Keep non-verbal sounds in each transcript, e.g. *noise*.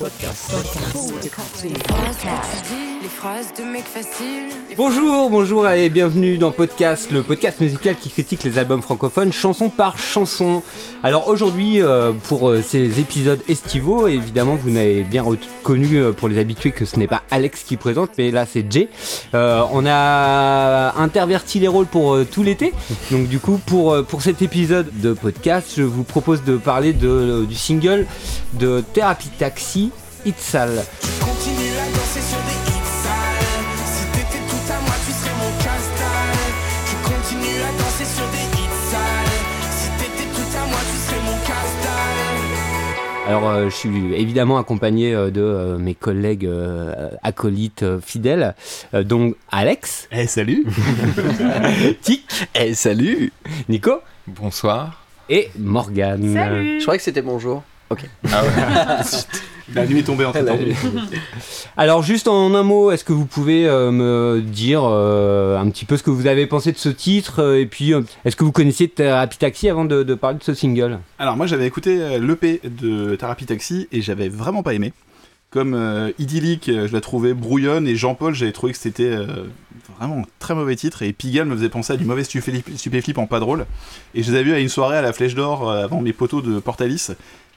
Podcast. Les phrases de mec facile. Bonjour, bonjour et bienvenue dans Podcast, le podcast musical qui critique les albums francophones chanson par chanson. Alors aujourd'hui, euh, pour euh, ces épisodes estivaux, évidemment vous n'avez bien reconnu euh, pour les habitués que ce n'est pas Alex qui présente, mais là c'est Jay. Euh, on a interverti les rôles pour euh, tout l'été, donc du coup pour, pour cet épisode de podcast, je vous propose de parler de, du single de Therapy Taxi, Alors, euh, je suis évidemment accompagné euh, de euh, mes collègues euh, acolytes euh, fidèles, euh, donc Alex, Eh salut. *laughs* Tic, Eh salut. Nico. Bonsoir. et Morgane. Je croyais que c'était bonjour. Ah ouais. *laughs* La nuit est tombée entre temps. *laughs* Alors, juste en un mot, est-ce que vous pouvez euh, me dire euh, un petit peu ce que vous avez pensé de ce titre euh, Et puis, euh, est-ce que vous connaissiez Therapy Taxi avant de, de parler de ce single? Alors moi j'avais écouté l'EP de Therapy Taxi et j'avais vraiment pas aimé. Comme euh, idyllique, je la trouvais brouillonne et Jean-Paul, j'avais trouvé que c'était euh, vraiment un très mauvais titre et Pigalle me faisait penser à du mauvais stupéflip, stupéflip en pas drôle. Et je les avais vus à une soirée à la Flèche d'Or euh, avant mes poteaux de Portalis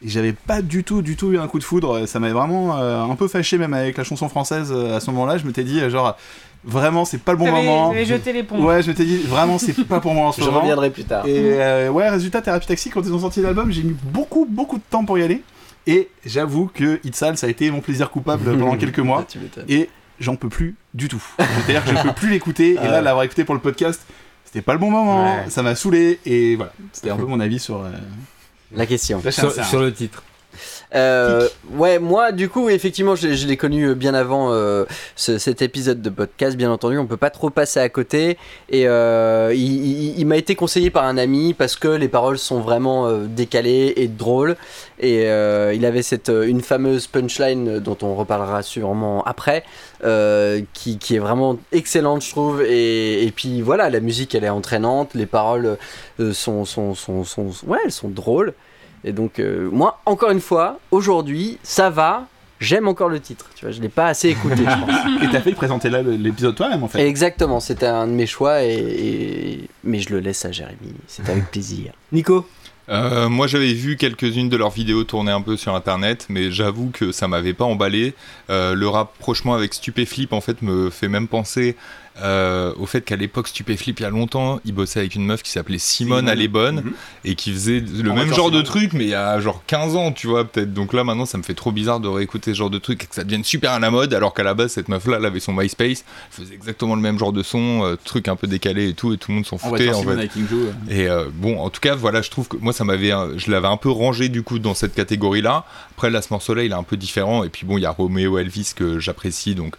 et j'avais pas du tout, du tout eu un coup de foudre. Ça m'avait vraiment euh, un peu fâché même avec la chanson française euh, à ce moment-là. Je m'étais dit euh, genre vraiment c'est pas le bon moment. jeté l'éponge. Ouais, je m'étais dit vraiment c'est pas pour moi en ce Je moment. reviendrai plus tard. Et euh, ouais, résultat, Therapy Taxi, quand ils ont sorti l'album, j'ai mis beaucoup, beaucoup de temps pour y aller. Et j'avoue que It's Sale, ça a été mon plaisir coupable pendant *laughs* quelques mois. Ah, tu. Et j'en peux plus du tout. C'est-à-dire que je peux plus l'écouter. Et Ah là, ouais. l'avoir écouté pour le podcast, c'était pas le bon moment. Ouais. Ça m'a saoulé. Et voilà, c'était un peu mon avis sur. euh, La question. Sur le titre. Euh, ouais, moi, du coup, effectivement, je, je l'ai connu euh, bien avant euh, ce- cet épisode de podcast, bien entendu. On peut pas trop passer à côté. Et euh, il, il- il m'a été conseillé par un ami parce que les paroles sont vraiment décalées et drôles. Et il avait cette une fameuse punchline dont on reparlera sûrement après, qui, qui est vraiment excellente, je trouve. Et, et puis voilà, la musique, elle est entraînante. Les paroles sont, sont, sont, sont, ouais, elles sont drôles. Et donc, euh, moi, encore une fois, aujourd'hui, ça va. J'aime encore le titre. Tu vois, je l'ai pas assez écouté, je pense. *laughs* Et t'as fait présenter là l'épisode toi-même en fait. Exactement, c'était un de mes choix, et, et- mais je le laisse à Jérémy. C'est avec plaisir. Nico Euh, moi j'avais vu quelques-unes de leurs vidéos tourner un peu sur internet, mais j'avoue que ça m'avait pas emballé. Euh, le rapprochement avec Stupéflip en fait me fait même penser euh, au fait qu'à l'époque Stupéflip il y a longtemps, il bossait avec une meuf qui s'appelait Simone. Allébonne Mhm. et qui faisait le En même genre de truc, mais il y a genre 15 ans, tu vois peut-être. Donc là maintenant ça me fait trop bizarre de réécouter ce genre de truc et que ça devienne super à la mode, alors qu'à la base cette meuf là elle avait son MySpace, elle faisait exactement le même genre de son, euh, truc un peu décalé et tout, et tout le monde s'en En foutait en fait. Et euh, bon, en tout cas, voilà, je trouve que moi, ça m'avait, un- je l'avais un peu rangé du coup dans cette catégorie-là. Après, là, ce morceau-là, il est un peu différent. Et puis bon, il y a Romeo Elvis que j'apprécie, donc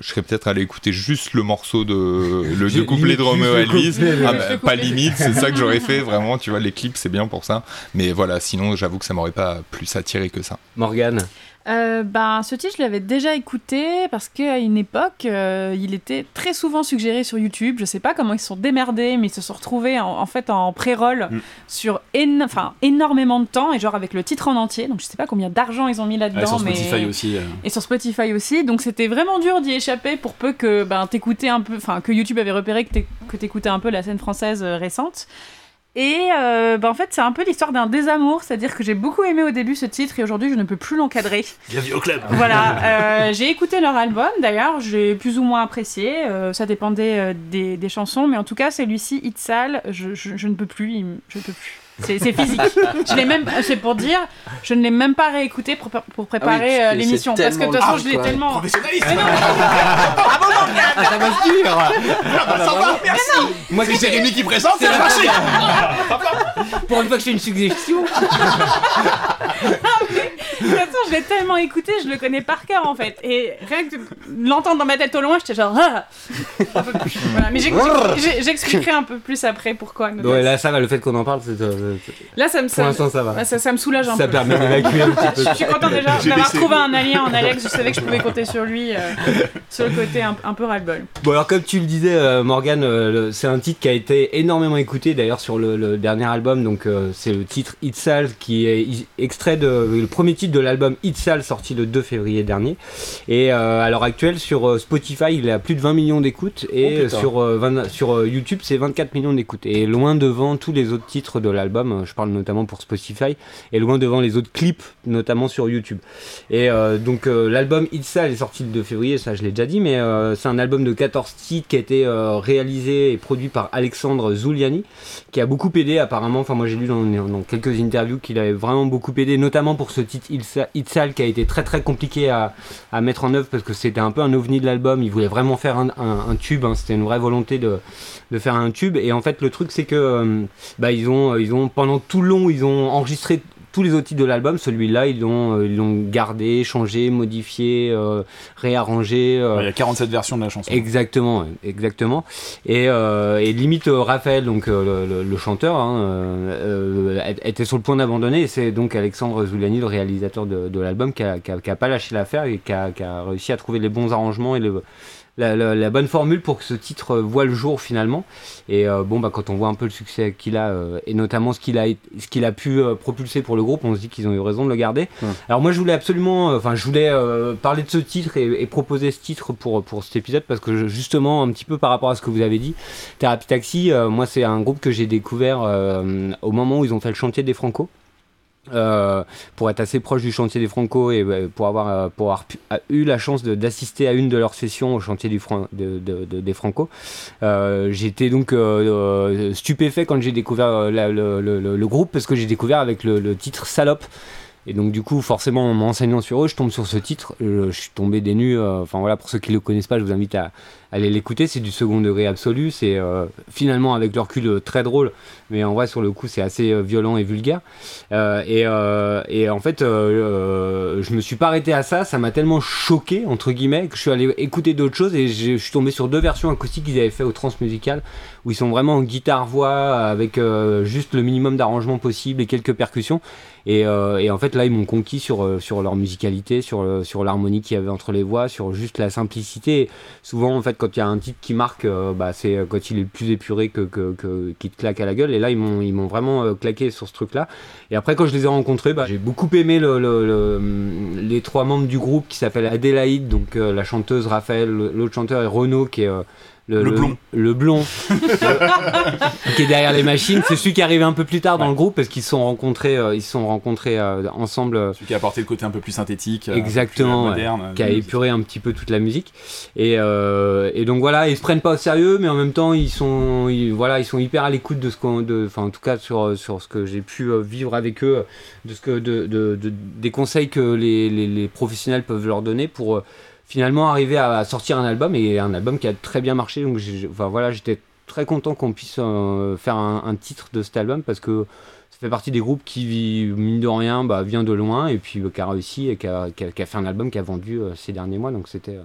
je serais peut-être allé écouter juste le morceau de le deux couplets de Romeo Elvis. Ah, mais- bah, pas limite, c'est ça que j'aurais fait vraiment. Tu vois, les clips, c'est bien pour ça. Mais voilà, sinon, j'avoue que ça m'aurait pas plus attiré que ça. Morgane Euh, ben, ce titre, je l'avais déjà écouté parce qu'à une époque, euh, il était très souvent suggéré sur YouTube. Je sais pas comment ils se sont démerdés, mais ils se sont retrouvés en, en fait en pré-roll Mm. sur enfin, énormément de temps et genre avec le titre en entier. Donc je sais pas combien d'argent ils ont mis Ouais, là-dedans. sur mais... Spotify aussi. euh. Et sur Spotify aussi, donc c'était vraiment dur d'y échapper pour peu que ben, t'écoutais un peu, enfin que YouTube avait repéré que t'éc- que t'écoutais un peu la scène française récente. Et euh, ben, en fait, c'est un peu l'histoire d'un désamour, c'est-à-dire que j'ai beaucoup aimé au début ce titre et aujourd'hui je ne peux plus l'encadrer. Bienvenue au club. Voilà, *laughs* euh, j'ai écouté leur album d'ailleurs, j'ai plus ou moins apprécié, euh, ça dépendait des, des chansons, mais en tout cas celui-ci, It's Sale, je, je, je ne peux plus, je peux plus. C'est physique. Je l'ai même, c'est pour dire, je ne l'ai même pas réécouté pour, pour préparer Ah euh, oui, c'est l'émission parce que de toute façon je l'ai tellement. Professionnaliste. Ça va se dire Moi, C'est Jérémy qui présente, c'est marché. pour une fois que j'ai une suggestion. *laughs* De toute façon, je l'ai tellement écouté, je le connais par cœur en fait. Et rien que de l'entendre dans ma tête au loin, j'étais genre. Ah. Voilà. Mais j'ex- j'ex- j'expliquerai un peu plus après pourquoi. Ouais, là, ça va, le fait qu'on en parle, c'est, euh, Là, ça me, Pour ça, l'instant, ça va. ouais, ça, ça me soulage un Ça peu. permet d'évacuer un petit peu. *laughs* Je suis content déjà d'avoir trouvé un alien en Alex. Je savais que je pouvais compter sur lui, euh, sur le côté un, un peu ras-le-bol. Bon alors comme tu le disais euh, Morgan, euh, c'est un titre qui a été énormément écouté d'ailleurs sur le, le dernier album, donc euh, c'est le titre Itzal qui est extrait de le premier titre de l'album Itzal sorti le 2 février dernier. Et euh, à l'heure actuelle sur euh, Spotify il a plus de 20 millions d'écoutes et Oh, sur, euh, 20 sur euh, YouTube c'est 24 millions d'écoutes. Et loin devant tous les autres titres de l'album, euh, je parle notamment pour Spotify, et loin devant les autres clips notamment sur YouTube. Et euh, donc euh, l'album Itzal est sorti le 2 février, ça je l'ai déjà dit, mais euh, c'est un album de 14 titres qui a été réalisé et produit par Alexandre Zuliani, qui a beaucoup aidé apparemment, enfin moi j'ai lu dans, quelques interviews qu'il avait vraiment beaucoup aidé, notamment pour ce titre Itza- Itzal qui a été très très compliqué à, mettre en œuvre parce que c'était un peu un ovni de l'album, il voulait vraiment faire un, tube, hein, c'était une vraie volonté de, de faire un tube, et en fait le truc c'est que bah, ils, ont, ils ont pendant tout le long ils ont enregistré tous les autres titres de l'album, celui-là, ils l'ont euh, ils l'ont gardé, changé, modifié, euh, réarrangé. euh, Il y a 47 versions de la chanson. Exactement, exactement. Et, euh, et limite, Raphaël, donc le, le- le chanteur, hein, était sur le point d'abandonner. Et c'est donc Alexandre Zuliani, le réalisateur de, de l'album, qui a, qui a- qui a pas lâché l'affaire et qui a, qui a réussi à trouver les bons arrangements et le- la, la- la bonne formule pour que ce titre euh, voit le jour finalement. Et euh, bon, bah, quand on voit un peu le succès qu'il a euh, et notamment ce qu'il a, ce qu'il a pu propulser pour le groupe, on se dit qu'ils ont eu raison de le garder. Alors moi je voulais absolument, enfin je voulais parler de ce titre et, et proposer ce titre pour, pour cet épisode parce que je- justement un petit peu par rapport à ce que vous avez dit, Thérapie Taxi, moi c'est un groupe que j'ai découvert au moment où ils ont fait le chantier des Franco. Euh, pour être assez proche du chantier des Franco et euh, pour avoir, euh, pour avoir eu la chance d'assister à une de leurs sessions au chantier des Franco. J'étais donc stupéfait quand j'ai découvert le, groupe parce que j'ai découvert avec le, titre Salope. Et donc du coup, forcément, en m'enseignant sur eux, je tombe sur ce titre. Je, suis tombé des nues. Enfin voilà, pour ceux qui ne le connaissent pas, je vous invite à, aller l'écouter. C'est du second degré absolu. C'est euh, finalement avec le recul euh, très drôle, mais en vrai sur le coup c'est assez euh, violent et vulgaire. Et, en fait, je me suis pas arrêté à ça. Ça m'a tellement choqué entre guillemets que je suis allé écouter d'autres choses et je suis tombé sur deux versions acoustiques qu'ils avaient fait au Transmusical où ils sont vraiment en guitare voix avec juste le minimum d'arrangement possible et quelques percussions. Et, et en fait, là, ils m'ont conquis sur, sur leur musicalité, sur, sur l'harmonie qu'il y avait entre les voix, sur juste la simplicité. Souvent, en fait, quand il y a un titre qui marque, euh, bah, c'est euh, quand il est plus épuré que, qui te claque à la gueule. Et là, ils m'ont, ils vraiment euh, claqué sur ce truc-là. Et après, quand je les ai rencontrés, bah, j'ai beaucoup aimé le, le- le- les trois membres du groupe qui s'appellent Adélaïde, donc la chanteuse Raphaël, l'autre chanteur est Renaud, qui est. Le blond. Le blond. *laughs* qui est derrière les machines. C'est celui qui est arrivé un peu plus tard dans Ouais. le groupe parce qu'ils se sont rencontrés, euh, ils sont rencontrés euh, ensemble. euh, Celui qui a apporté le côté un peu plus synthétique, euh, Exactement, plus, moderne. qui a épuré un petit peu toute la musique. Et, euh, et donc voilà, ils se prennent pas au sérieux, mais en même temps, ils sont, ils, voilà, ils sont hyper à l'écoute de ce qu'on, enfin en tout cas sur, sur ce que j'ai pu vivre avec eux, de ce que, de, de- de- des conseils que les, les- les professionnels peuvent leur donner pour finalement arriver à, sortir un album et un album qui a très bien marché. Donc enfin voilà, j'étais très content qu'on puisse euh, faire un, un titre de cet album parce que ça fait partie des groupes qui, mine de rien, bah, vient de loin et puis euh, qui a réussi et qui a, qui a- qui a fait un album qui a vendu euh, ces derniers mois. Donc c'était euh,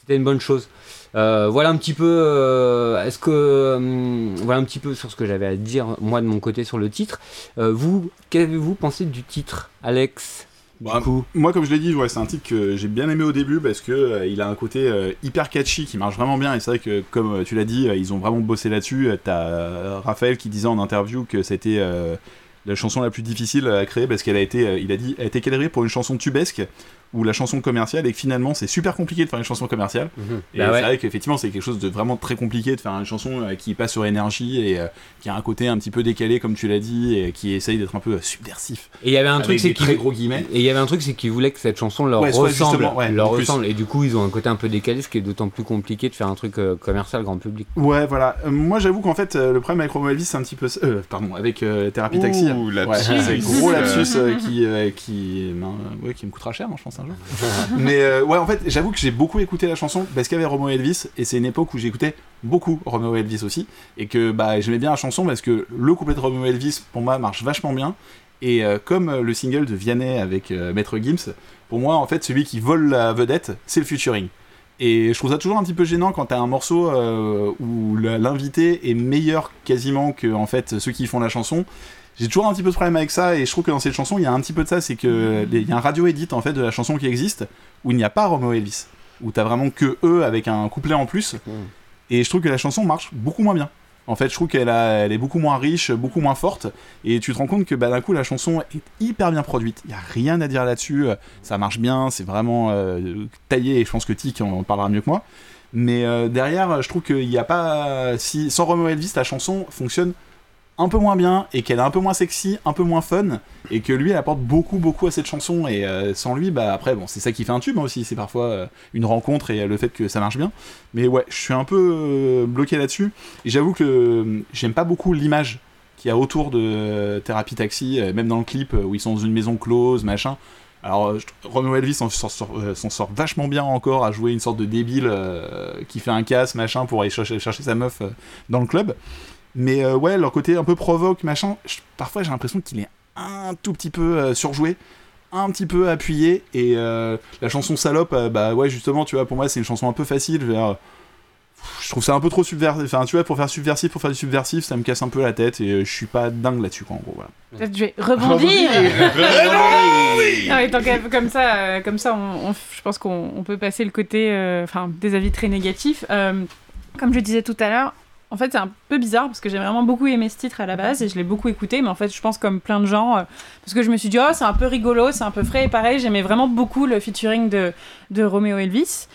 c'était une bonne chose. Euh, voilà un petit peu. euh, Est-ce que hum, voilà un petit peu sur ce que j'avais à dire moi de mon côté sur le titre. Vous, qu'avez-vous pensé du titre, Alex? Du Bah, coup, Moi, comme je l'ai dit, ouais, c'est un titre que j'ai bien aimé au début parce que euh, il a un côté euh, hyper catchy qui marche vraiment bien. Et c'est vrai que, comme euh, tu l'as dit, ils ont vraiment bossé là-dessus. T'as Raphaël qui disait en interview que c'était la chanson la plus difficile à créer parce qu'elle a été, il a dit, a été pour une chanson tubesque ou la chanson commerciale et que finalement c'est super compliqué de faire une chanson commerciale. Et Bah c'est ouais. vrai qu'effectivement c'est quelque chose de vraiment très compliqué de faire une chanson euh, qui passe sur énergie et euh, qui a un côté un petit peu décalé comme tu l'as dit et qui essaye d'être un peu euh, subversif. et il y avait un truc, c'est qu'ils gros guillemets. Et il y avait un truc, c'est qu'ils voulaient que cette chanson leur Ouais, ressemble, ouais, leur ressemble. Et du coup, ils ont un côté un peu décalé, ce qui est d'autant plus compliqué de faire un truc euh, commercial grand public. Ouais, voilà. Euh, moi, j'avoue qu'en fait, euh, le problème avec Romo Elvis, c'est un petit peu. euh, pardon, avec euh, Thérapie Taxi. Ouh, Ouais, lapsus. c'est gros lapsus euh, qui, euh, qui, ouais, qui me coûtera cher, hein, je pense, *laughs* Mais euh, ouais, en fait, j'avoue que j'ai beaucoup écouté la chanson parce qu'il y avait Romo Elvis, et c'est une époque où j'écoutais beaucoup Romeo Elvis aussi, et que bah, j'aimais bien la chanson parce que le couplet de Romeo Elvis, pour moi, marche vachement bien. Et euh, comme euh, le single de Vianney avec Maître Gims, pour moi, en fait, celui qui vole la vedette, c'est le featuring. Et je trouve ça toujours un petit peu gênant quand t'as un morceau où l'invité est meilleur quasiment que en fait ceux qui font la chanson. J'ai toujours un petit peu de problème avec ça et je trouve que dans cette chanson il y a un petit peu de ça, c'est que les- il y a un radio edit en fait de la chanson qui existe où il n'y a pas Romeo et Elvis, où t'as vraiment que eux avec un couplet en plus et je trouve que la chanson marche beaucoup moins bien. En fait, je trouve qu'elle elle est beaucoup moins riche, beaucoup moins forte, et tu te rends compte que bah, d'un coup la chanson est hyper bien produite. Il y a rien à dire là-dessus, euh, ça marche bien, c'est vraiment euh, taillé, et je pense que Tic en parlera mieux que moi. Mais euh, derrière, je trouve qu'il n'y a pas, si sans Romeo Elvis, la chanson fonctionne un peu moins bien et qu'elle est un peu moins sexy, un peu moins fun, et que lui elle apporte beaucoup beaucoup à cette chanson. Et euh, sans lui, bah après bon, c'est ça qui fait un tube hein, aussi. C'est parfois euh, une rencontre et euh, le fait que ça marche bien. Mais ouais, je suis un peu bloqué là-dessus. Et j'avoue que j'aime pas beaucoup l'image qu'il y a autour de Thérapie Taxi, même dans le clip où ils sont dans une maison close, machin. Alors, Romeo Elvis s'en sort, vachement bien encore à jouer une sorte de débile qui fait un casse, machin, pour aller chercher, sa meuf dans le club. Mais euh, ouais, leur côté un peu provoque, machin, je- parfois j'ai l'impression qu'il est un tout petit peu euh, surjoué, un petit peu appuyé. Et euh, la chanson Salope, euh, bah ouais, justement, tu vois, pour moi c'est une chanson un peu facile. Je, veux dire, je trouve ça un peu trop subversif. Enfin, tu vois, pour faire subversif, pour faire du subversif, ça me casse un peu la tête et euh, je suis pas dingue là-dessus, quoi, en gros. Voilà. Peut-être je vais rebondir. Ah *laughs* oui, tant qu'à- comme ça, comme ça, on, on- je pense qu'on on peut passer le côté, euh, enfin, des avis très négatifs. Euh, comme je disais tout à l'heure, en fait, c'est un peu bizarre parce que j'ai vraiment beaucoup aimé ce titre à la base et je l'ai beaucoup écouté, mais en fait, je pense comme plein de gens, euh, parce que je me suis dit, oh, c'est un peu rigolo, c'est un peu frais et pareil, j'aimais vraiment beaucoup le featuring de, de Romeo Elvis.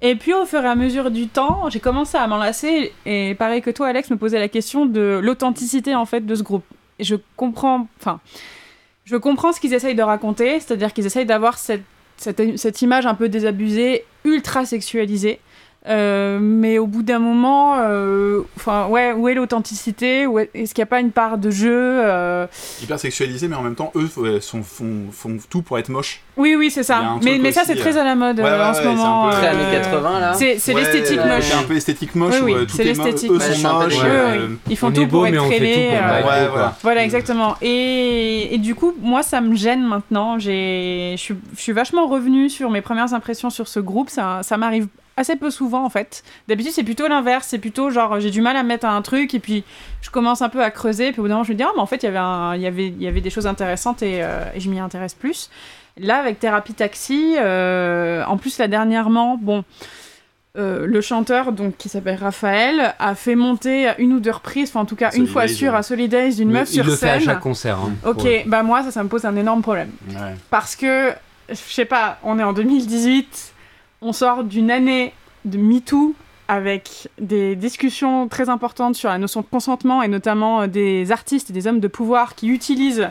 Et puis au fur et à mesure du temps, j'ai commencé à m'enlacer et pareil que toi, Alex, me posait la question de l'authenticité en fait de ce groupe. Et je comprends, enfin, je comprends ce qu'ils essayent de raconter, c'est-à-dire qu'ils essayent d'avoir cette, cette, cette image un peu désabusée, ultra sexualisée. Euh, mais au bout d'un moment, euh, enfin ouais, où est l'authenticité? Est- Est-ce qu'il n'y a pas une part de jeu euh, Hyper sexualisé, mais en même temps, eux euh, sont, font, font tout pour être moches. Oui, oui, c'est ça. Mais, ça, c'est très à la mode Ouais, ouais, en ouais, ce c'est moment. euh, années 80 là. C'est c'est Ouais, l'esthétique moche. C'est un peu esthétique moche. Oui, oui, c'est l'esthétique Eux moche. sont moches. Ouais, Ouais, ouais. Ils font on tout est beau, pour être euh, beau, voilà. exactement. Et, et du coup, moi, ça me gêne maintenant. J'ai- Je suis, je suis vachement revenue sur mes premières impressions sur ce groupe. Ça, ça m'arrive assez peu souvent, en fait. D'habitude, c'est plutôt l'inverse. C'est plutôt genre, j'ai du mal à me mettre à un truc, et puis je commence un peu à creuser, puis au bout d'un moment, je me dis, ah, mais en fait, il y avait un- il y avait, il y avait des choses intéressantes, et, euh, et je m'y intéresse plus. Là, avec Thérapie Taxi, euh, en plus, là, dernièrement, bon... euh, le chanteur donc qui s'appelle Raphaël a fait monter à une ou deux reprises, enfin en tout cas une fois sûre ouais. à Solidays d'une meuf il sur le fait à scène. chaque concert. hein. Ok, bah moi ça, ça me pose un énorme problème. Ouais. Parce que, je sais pas, on est en 2018, on sort d'une année de MeToo avec des discussions très importantes sur la notion de consentement et notamment euh, des artistes et des hommes de pouvoir qui utilisent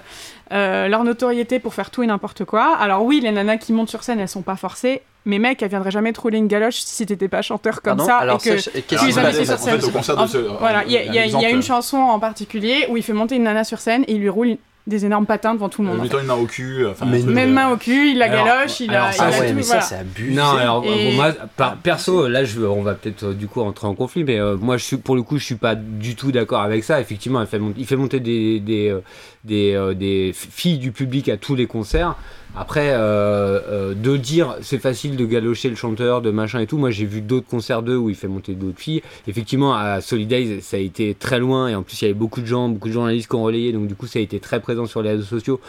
euh, leur notoriété pour faire tout et n'importe quoi. Alors oui, les nanas qui montent sur scène, elles sont pas forcées, mais mec, elles viendraient jamais te rouler une galoche si t'étais pas chanteur comme ça. Alors, et que... qu'est-ce qui se passe sur en fait, scène. au concert En- de ce. Voilà, il y, y a- y une chanson en particulier où il fait monter une nana sur scène et il lui roule des énormes patins devant tout le euh, monde. en mettant fait. une main au cul. Enfin, Mais un truc, Même euh, main au cul, il la Alors- galoche, il alors a, ça, il a Ah ouais, tout, mais voilà. ça, c'est abusé. Non, alors Et- bon, moi, par, perso, là, je, on va peut-être euh, du coup rentrer en conflit, mais euh, moi, je suis, pour le coup, je suis pas du tout d'accord avec ça. Effectivement, fait il fait monter des, des, euh, des, euh, des filles du public à tous les concerts. Après, euh, euh, de dire c'est facile de galocher le chanteur, de machin et tout, moi j'ai vu d'autres concerts d'eux où il fait monter d'autres filles. Effectivement, à Solidays, ça a été très loin et en plus il y avait beaucoup de gens, beaucoup de journalistes qui ont relayé, donc du coup ça a été très présent sur les réseaux sociaux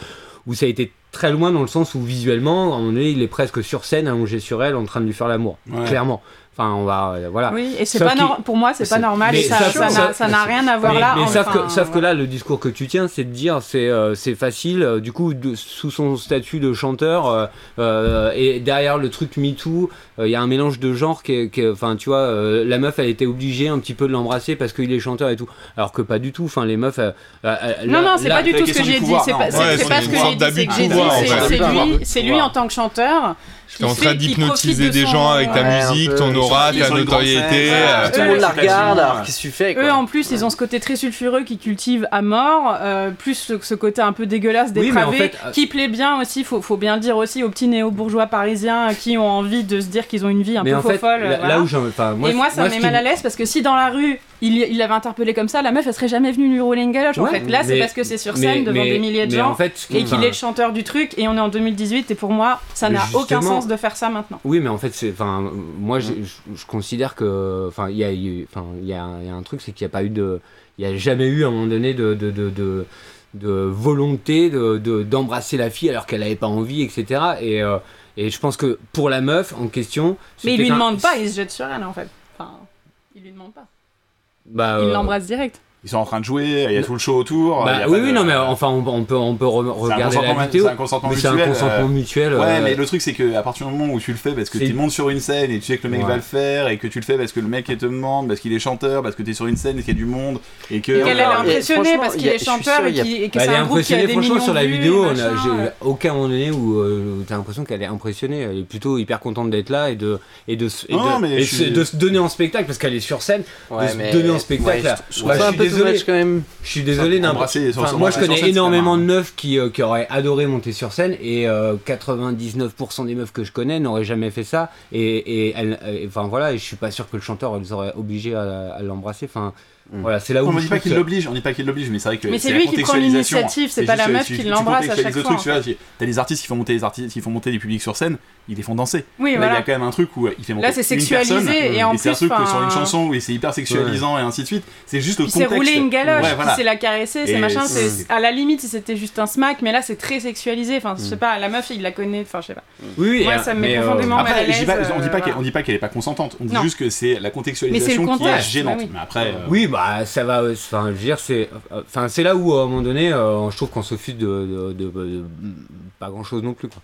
où ça a été très loin dans le sens où visuellement, à un moment donné, il est presque sur scène, allongé sur elle, en train de lui faire l'amour. Ouais. Clairement. Enfin, on va. euh, voilà. Oui, et c'est Sauf pas pour moi, c'est pas normal ça ça- ça ça- n'a rien à voir mais, là. mais sauf, enfin, que, sauf que voilà. là, le discours que tu tiens, c'est de dire c'est euh, c'est facile, euh, du coup, de- sous son statut de chanteur, euh, euh, et derrière le truc MeToo, euh, il y a un mélange de genres qui Enfin, tu vois, euh, la meuf, elle était obligée un petit peu de l'embrasser parce qu'il est chanteur et tout. Alors que pas du tout. Enfin, les meufs. euh, euh, Non, là- non, c'est pas du tout ce que j'ai dit. C'est pas, ce que j'ai dit. que c'est lui en tant que chanteur. T'es en train d'hypnotiser des gens avec ta musique, peu. ton aura, ta notoriété. euh, Tout le monde la regarde, alors qu'est-ce que tu fais Eux, en plus, ils ont ce côté très sulfureux qui cultivent à mort, euh, plus ce, côté un peu dégueulasse, Oui, mais en dépravé, fait, euh, qui plaît bien aussi, faut, faut bien le dire aussi, aux petits néo-bourgeois parisiens qui ont envie de se dire qu'ils ont une vie un mais peu en faux fait, folle. là, voilà. là où j'en. Enfin, moi, et moi, ça me met mal à l'aise parce que si dans la rue, il, il l'avait interpellé comme ça, la meuf, elle serait jamais venue lui rouler une galoche. en fait, là, c'est parce que c'est sur mais- scène devant mais- des milliers de gens en fait, et qu'il est le chanteur du truc. Et on est en 2018 et pour moi, ça n'a aucun sens de faire ça maintenant. Oui, mais en fait, enfin, moi, Mm. je, je- je considère que, enfin, il y a, y a, il y a un truc, c'est qu'il n'y a pas eu de, il y a jamais eu à un moment donné de, de, de, de, de volonté de- de- d'embrasser la fille alors qu'elle n'avait pas envie, etc. Et, euh, et je pense que pour la meuf en question. Mais il lui un- demande pas, il se jette sur elle en fait. Enfin, il lui demande pas. Bah, Il euh, l'embrasse direct. Ils sont en train de jouer, il y a tout le show autour. Bah, oui, oui, de- non, mais enfin, on, on peut, on peut re- regarder la vidéo. c'est un consentement mais c'est un mutuel, consentement euh, mutuel. Ouais, euh, mais le truc c'est que à partir du moment où tu le fais parce que tu montes sur une scène et tu sais que le mec Ouais. va le faire et que tu le fais parce que le mec te demande, parce qu'il est chanteur, parce que t'es sur une scène et qu'il y a du monde et que. Et qu'elle elle est impressionnée parce il qu'il est chanteur et, il y a- qu'il- et que Bah, c'est un groupe qui a impressionnée, des franchement, millions sur la de vidéo, j'ai ouais. aucun moment donné où euh, t'as l'impression qu'elle est impressionnée. Elle est plutôt hyper contente d'être là et de, et de, se- et Non, de, mais et je suis- de se donner en spectacle parce qu'elle est sur scène. Ouais, se donner en spectacle, je- suis désolé. much quand même. Je suis désolé, Enfin, embrasser, enfin, moi je connais scène, énormément de meufs qui, euh, qui auraient adoré monter sur scène et euh, 99% des meufs que je connais n'auraient jamais fait ça et, et elles- et, enfin voilà et je suis pas sûr que le chanteur les aurait obligés à, à l'embrasser enfin Mm. voilà c'est là où On ne dit pas qu'il l'oblige, on dit pas qu'il l'oblige, mais c'est vrai que Mais c'est lui qui prend contextualisation. l'initiative, c'est pas la meuf qui l'embrasse à chaque fois, truc, tu vois, tu- T'as des artistes qui font monter des artistes, qui font monter des publics sur scène, ils les font danser. Oui, Là, il y a quand même un truc où il fait monter Là, c'est une sexualisé personne, et en c'est un plus, truc que sur une chanson où c'est hyper sexualisant et ainsi de suite. C'est juste le Il s'est contexte. roulé une galoche, Ouais, voilà. il s'est la caresser, c'est machin, c'est- c'est à la limite si c'était juste un smack, mais là c'est très sexualisé. Enfin, je sais pas, la meuf il la connaît, enfin je sais pas. oui, Moi, euh, ça me met euh, profondément mal à l'aise, on dit pas euh, qu'elle- on voilà. dit pas qu'elle est pas consentante, on dit Non. juste que c'est la contextualisation qui est gênante. bah oui. Mais après, euh, Oui, bah ça va. euh, Enfin, je veux dire, c'est, enfin, c'est là où à un moment donné, euh, je trouve qu'on s'offusque de, de, de- de- pas grand chose non plus. Quoi.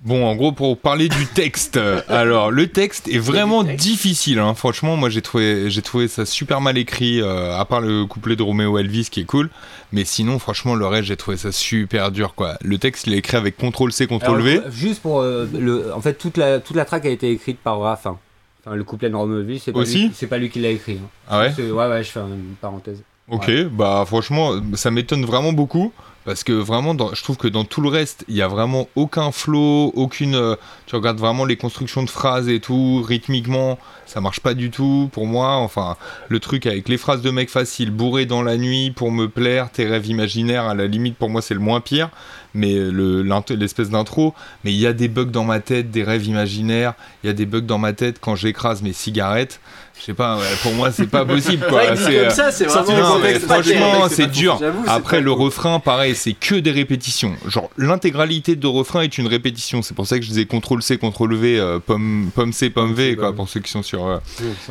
Bon, en gros, pour parler du texte, euh, *laughs* alors le texte est vraiment difficile. hein. Franchement, moi j'ai trouvé, j'ai trouvé ça super mal écrit, euh, à part le couplet de Roméo Elvis qui est cool. Mais sinon, franchement, le reste, j'ai trouvé ça super dur, quoi. Le texte, il est écrit avec CTRL C, CTRL V. Alors, juste pour euh, le, en fait, toute la toute la track a été écrite par Raffin. Enfin, le couplet de Elvis, c'est pas Aussi lui, c'est pas lui qui l'a écrit. hein. Ah ouais C'est- ouais, ouais, je fais une parenthèse. Ok, bah franchement, ça m'étonne vraiment beaucoup. Parce que vraiment, dans- je trouve que dans tout le reste, il y a vraiment aucun flow, aucune. euh, tu regardes vraiment les constructions de phrases et tout, rythmiquement, ça marche pas du tout pour moi. Enfin, le truc avec les phrases de mec facile, bourré dans la nuit pour me plaire, tes rêves imaginaires, à la limite pour moi c'est le moins pire. Mais le- l'int- l'espèce d'intro, mais il y a des bugs dans ma tête, des rêves imaginaires, il y a des bugs dans ma tête quand j'écrase mes cigarettes. Je sais pas, ouais, pour moi c'est pas *laughs* possible quoi. Ouais, dit C'est, comme euh, ça, c'est vraiment. non, mais franchement, c'est dur. Après, le cool. refrain, pareil, c'est que des répétitions. Genre, l'intégralité de refrain est une répétition. C'est pour ça que je disais CTRL C, CTRL V, euh, pomme, pomme C, pomme V, quoi, pour ceux qui sont sur, euh,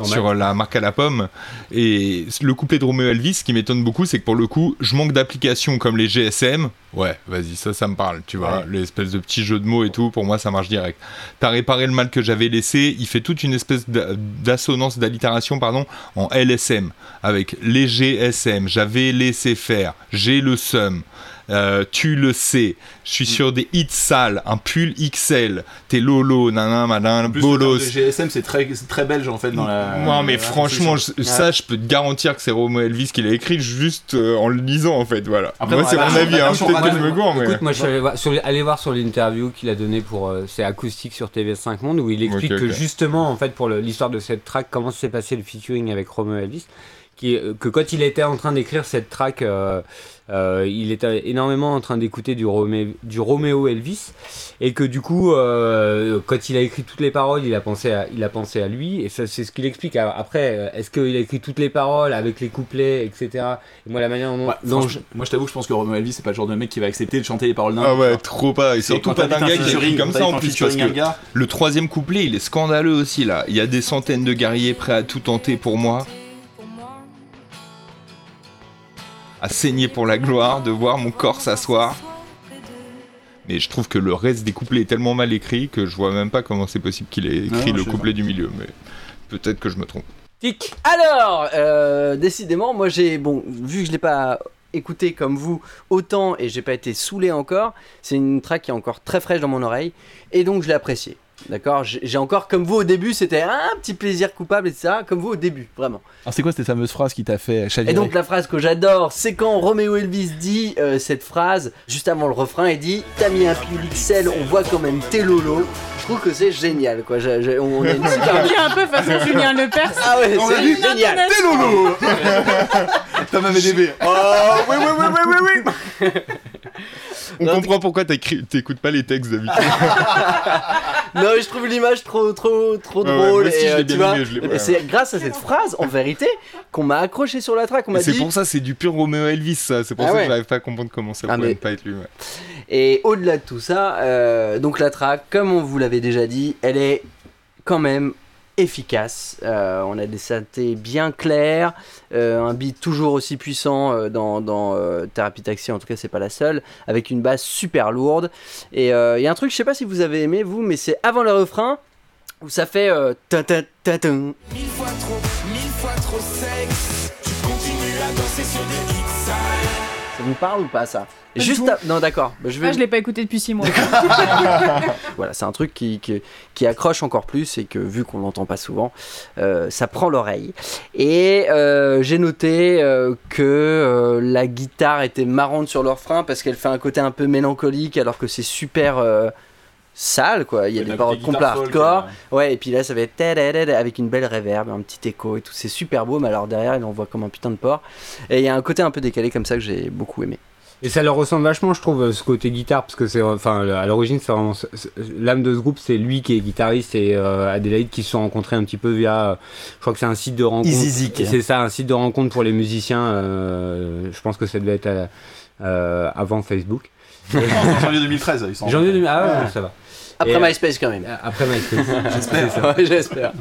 sur la marque à la pomme. Et le couplet de Romeo Elvis, ce qui m'étonne beaucoup, c'est que pour le coup, je manque d'applications comme les GSM. Ouais, vas-y, ça, ça me parle, tu vois. L'espèce de petits jeux de mots et tout, pour moi, ça marche direct. T'as réparé le mal que j'avais laissé. Il fait toute une espèce d'a- d'assonance, d'allitération, pardon, en LSM, avec les GSM. J'avais laissé faire. J'ai le seum. Euh, tu le sais, je suis sur des hits sales, un pull XL, t'es lolo, nanan, madin, le bolos. de GSM, c'est très, c'est très belge en fait dans la. Non mais la franchement, je- ça je peux te garantir que c'est Romo Elvis qui l'a écrit juste euh, en le lisant en fait, voilà. Après, Moi c'est la mon version- avis, hein, peut-être que je radio, me gourre mais... Écoute, moi je suis allé voir sur, allez voir sur l'interview qu'il a donné pour euh, c'est acoustique sur TV5 Monde où il explique que justement en fait pour le- l'histoire de cette track comment s'est passé le featuring avec Romeo Elvis qui est- que quand il était en train d'écrire cette track euh, euh, il était énormément en train d'écouter du, Romé- du Romeo Elvis. Et que du coup euh, quand il a écrit toutes les paroles il a pensé à, il a pensé à lui. Et ça, c'est ce qu'il explique. Après euh, est-ce qu'il a écrit toutes les paroles avec les couplets etc et moi la manière dont, Ouais, franchement, Moi je t'avoue, je pense que Romeo Elvis, c'est pas le genre de mec qui va accepter de chanter les paroles d'un. Ah ouais, trop pas, et surtout pas d'un un gars qui écrit comme ça en plus parce que le troisième couplet il est scandaleux aussi là. Il y a des centaines de guerriers prêts à tout tenter pour moi, à saigner pour la gloire, de voir mon corps s'asseoir. Mais je trouve que le reste des couplets est tellement mal écrit que je vois même pas comment c'est possible qu'il ait écrit Non, le couplet du milieu. Mais peut-être que je me trompe. tic Alors, euh, décidément, moi j'ai. Bon, vu que je l'ai pas écouté comme vous autant et j'ai pas été saoulé encore, c'est une track qui est encore très fraîche dans mon oreille et donc je l'ai appréciée. D'accord J'ai j'ai encore, comme vous au début, c'était un petit plaisir coupable, etc. Comme vous au début, vraiment. Alors c'est quoi cette fameuse phrase qui t'a fait chavirer Et donc la phrase que j'adore, c'est quand Roméo Elvis dit euh, cette phrase, juste avant le refrain, il dit T'as mis un pull XL, on voit quand même tes lolo. Je trouve que c'est génial, quoi. Je- je- on a une *laughs* super... Est un peu façon Julien *laughs* Lepers. Ah ouais, On c'est génial Lolo *laughs* T'as ma VDB Oh oui, oui, oui, oui, oui, oui On Non, comprend pourquoi t'écoutes pas les textes d'habitude. *laughs* Non, mais je trouve l'image trop, trop, trop Ouais, ouais, drôle. et, l'ai- et ouais, c'est grâce à cette phrase, en vérité, qu'on m'a accroché sur la track. On m'a C'est pour ça, c'est du pur Roméo Elvis, ça. C'est pour Ah ça ouais. que j'arrive pas à comprendre comment ça Ah, pourrait mais- ne pas être lui. ouais. Et au-delà de tout ça, euh, donc la track, comme on vous l'avait déjà dit, elle est quand même efficace. Euh, on a des synthés bien clairs, euh, un beat toujours aussi puissant euh, dans, dans Therapy Taxi, en tout cas c'est pas la seule, avec une basse super lourde. Et il y a un truc, je sais pas si vous avez aimé vous, mais c'est avant le refrain où ça fait tin, tin. Mille fois trop, mille fois trop sexe. Tu continues à danser sur des. Ça vous parle ou pas ça Juste à- non d'accord, Bah, je vais Ah, je l'ai pas écouté depuis 6 mois. *laughs* Voilà, c'est un truc qui, qui, qui accroche encore plus et que vu qu'on l'entend pas souvent, euh, ça prend l'oreille. Et euh, j'ai noté euh, que la guitare était marrante sur le refrain parce qu'elle fait un côté un peu mélancolique alors que c'est super sale quoi. Il y a Ouais, des paroles complètes hardcore. euh, Ouais, et puis là ça va être avec une belle reverb, un petit écho et tout. C'est super beau, mais alors derrière il envoie comme un putain de porc. Et il y a un côté un peu décalé comme ça que j'ai beaucoup aimé. Et ça leur ressemble vachement, je trouve, ce côté guitare, parce que c'est, enfin, à l'origine, c'est vraiment l'âme de ce groupe, c'est lui qui est guitariste et euh, Adélaïde qui se sont rencontrés un petit peu via, euh, je crois que c'est un site de rencontre. C'est ça, un site de rencontre pour les musiciens. euh, je pense que ça devait être à- euh, avant Facebook. En *laughs* janvier 2013, ils sont. Janvier 2000, ah ouais, ça va. Après Et, euh, MySpace quand même. Après MySpace. *laughs* J'espère. Ouais, j'espère.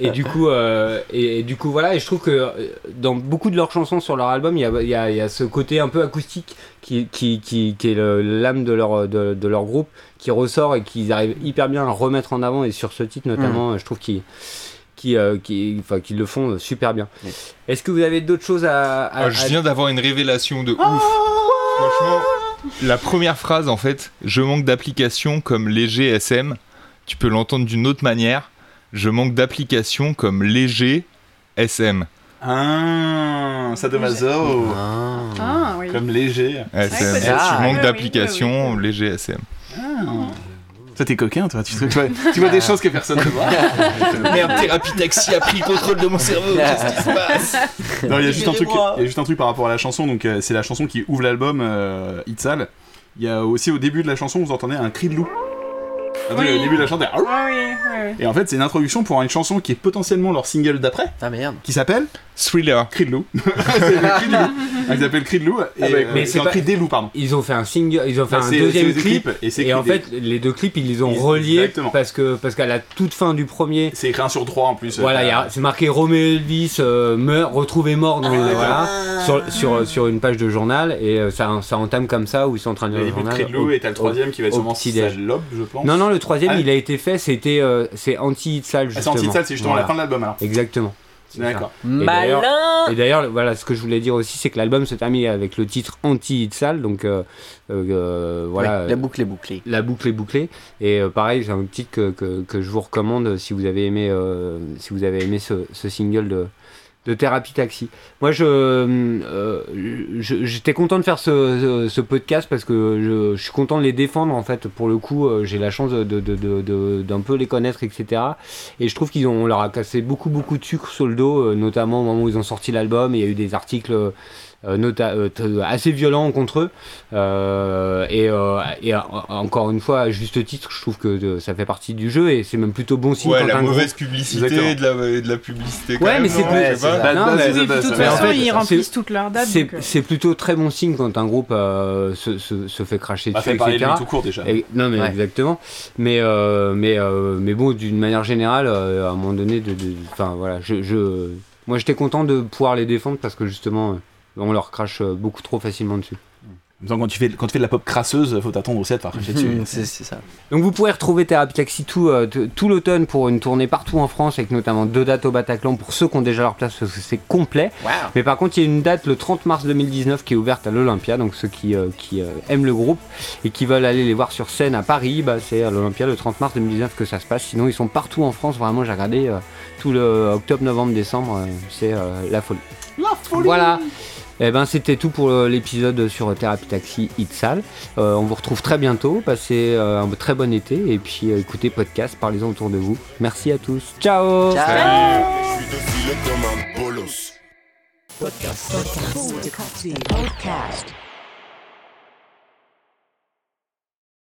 Et du coup, euh, et, et du coup, voilà. Et je trouve que euh, dans beaucoup de leurs chansons sur leur album, il y a, il y a- il y a ce côté un peu acoustique qui, qui, qui, qui est le- l'âme de leur, de, de leur groupe qui ressort et qu'ils arrivent hyper bien à remettre en avant. Et sur ce titre notamment, je trouve qu'ils qui, euh, qui, enfin, qu'ils le font super bien. Est-ce que vous avez d'autres choses à, à- Ah, je à- viens d'avoir une révélation de ouf. Franchement, la première phrase, en fait, je manque d'applications comme léger SM. Tu peux l'entendre d'une autre manière. Je manque d'applications comme léger SM. Ah, Sadomaso. Ah oui. Comme léger. SM. peut-être. tu Ah, manques d'applications oui, oui. léger SM. Toi, t'es coquin, toi. Tu, *laughs* tu vois, tu vois des choses que personne ne voit. *laughs* Merde, thérapie taxi a pris le contrôle de mon cerveau. Qu'est-ce qui se passe? Non, il y a juste un truc. Il y a juste un truc par rapport à la chanson. Donc, euh, c'est la chanson qui ouvre l'album euh, Itzal. Il y a aussi au début de la chanson, vous entendez un cri de loup. Oui. Le début de la chanson. Ah oui, oui. Et en fait, c'est une introduction pour une chanson qui est potentiellement leur single d'après, Ah merde. qui s'appelle Thriller. Cri de loup. *laughs* c'est le cri de loup. Il s'appelle Cri de loup. Et, Ah bah, euh, mais c'est c'est un pas- cri des loups, pardon. Ils ont fait un single, ils ont fait Bah, un deuxième clip. et c'est Et Cri en fait, les deux clips, ils les ont Ils- reliés exactement. parce que parce qu'à la toute fin du premier, C'est écrit un sur trois en plus. Voilà, Euh, il y a- c'est marqué Roméo Elvis euh, meurt, retrouvé mort dans, Ah, voilà, sur, sur, sur une page de journal et ça, ça entame comme ça où ils sont en train de le lire le journal. Cri de loup au- et t'as le au- troisième qui va être sûrement. Salope, je pense. Non, non, le troisième Ah. il a été fait, c'était c'est anti-Itzal Ah, c'est justement. anti-sale, c'est justement la fin de l'album alors. Exactement. D'accord. Malin Et d'ailleurs, voilà, ce que je voulais dire aussi, c'est que l'album se termine avec le titre anti-Itzal, donc euh, euh, euh, voilà. Ouais, la boucle est bouclée. la boucle est bouclée et euh, pareil c'est un titre que, que, que je vous recommande si vous avez aimé si vous avez aimé ce, ce single de de Thérapie Taxi. Moi, je, euh, j'étais content de faire ce, ce- podcast parce que je, je suis content de les défendre en fait. Pour le coup, euh, j'ai la chance de- d'un peu les connaître, etc. Et je trouve qu'ils ont, on leur a cassé beaucoup, beaucoup de sucre sur le dos, euh, notamment au moment où ils ont sorti l'album. Il y a eu des articles euh, nota- euh, t- assez violents contre eux. Euh, et, euh, et, euh, encore une fois, à juste titre, je trouve que euh, ça fait partie du jeu et c'est même plutôt bon signe Ouais, quand la un groupe- mauvaise publicité de la, et de la publicité. quand Ouais, même, mais c'est de toute façon, ils remplissent toutes leurs dates. C'est euh, plutôt très bon signe quand un groupe euh, se, se, se fait cracher dessus, etc. lui tout court déjà. Et- non mais Ouais. exactement. Mais euh, mais euh, mais bon, d'une manière générale, euh, à un moment donné, de, de- enfin voilà, je, je moi j'étais content de pouvoir les défendre parce que justement, euh, on leur crache euh, beaucoup trop facilement dessus. Quand tu fais, quand tu fais de la pop crasseuse, faut t'attendre aussi à te faire cracher dessus. *laughs* C'est c'est ça. Donc vous pourrez retrouver Thérapie Taxi tout, euh, t- tout l'automne pour une tournée partout en France avec notamment deux dates au Bataclan pour ceux qui ont déjà leur place parce que c'est complet. Mais par contre, il y a une date le 30 mars 2019 qui est ouverte à l'Olympia. Donc ceux qui, euh, qui euh, aiment le groupe et qui veulent aller les voir sur scène à Paris, bah, c'est à l'Olympia le 30 mars 2019 que ça se passe. Sinon, ils sont partout en France. Vraiment, j'ai regardé euh, tout le octobre, novembre, décembre. euh, c'est euh, la folie. La folie Voilà. Eh ben, c'était tout pour euh, l'épisode sur Thérapie Taxi Itzal. Euh, on vous retrouve très bientôt. Passez euh, un très bon été et puis euh, écoutez podcast, parlez-en autour de vous. Merci à tous. Ciao. Bolos. Podcast. Podcast.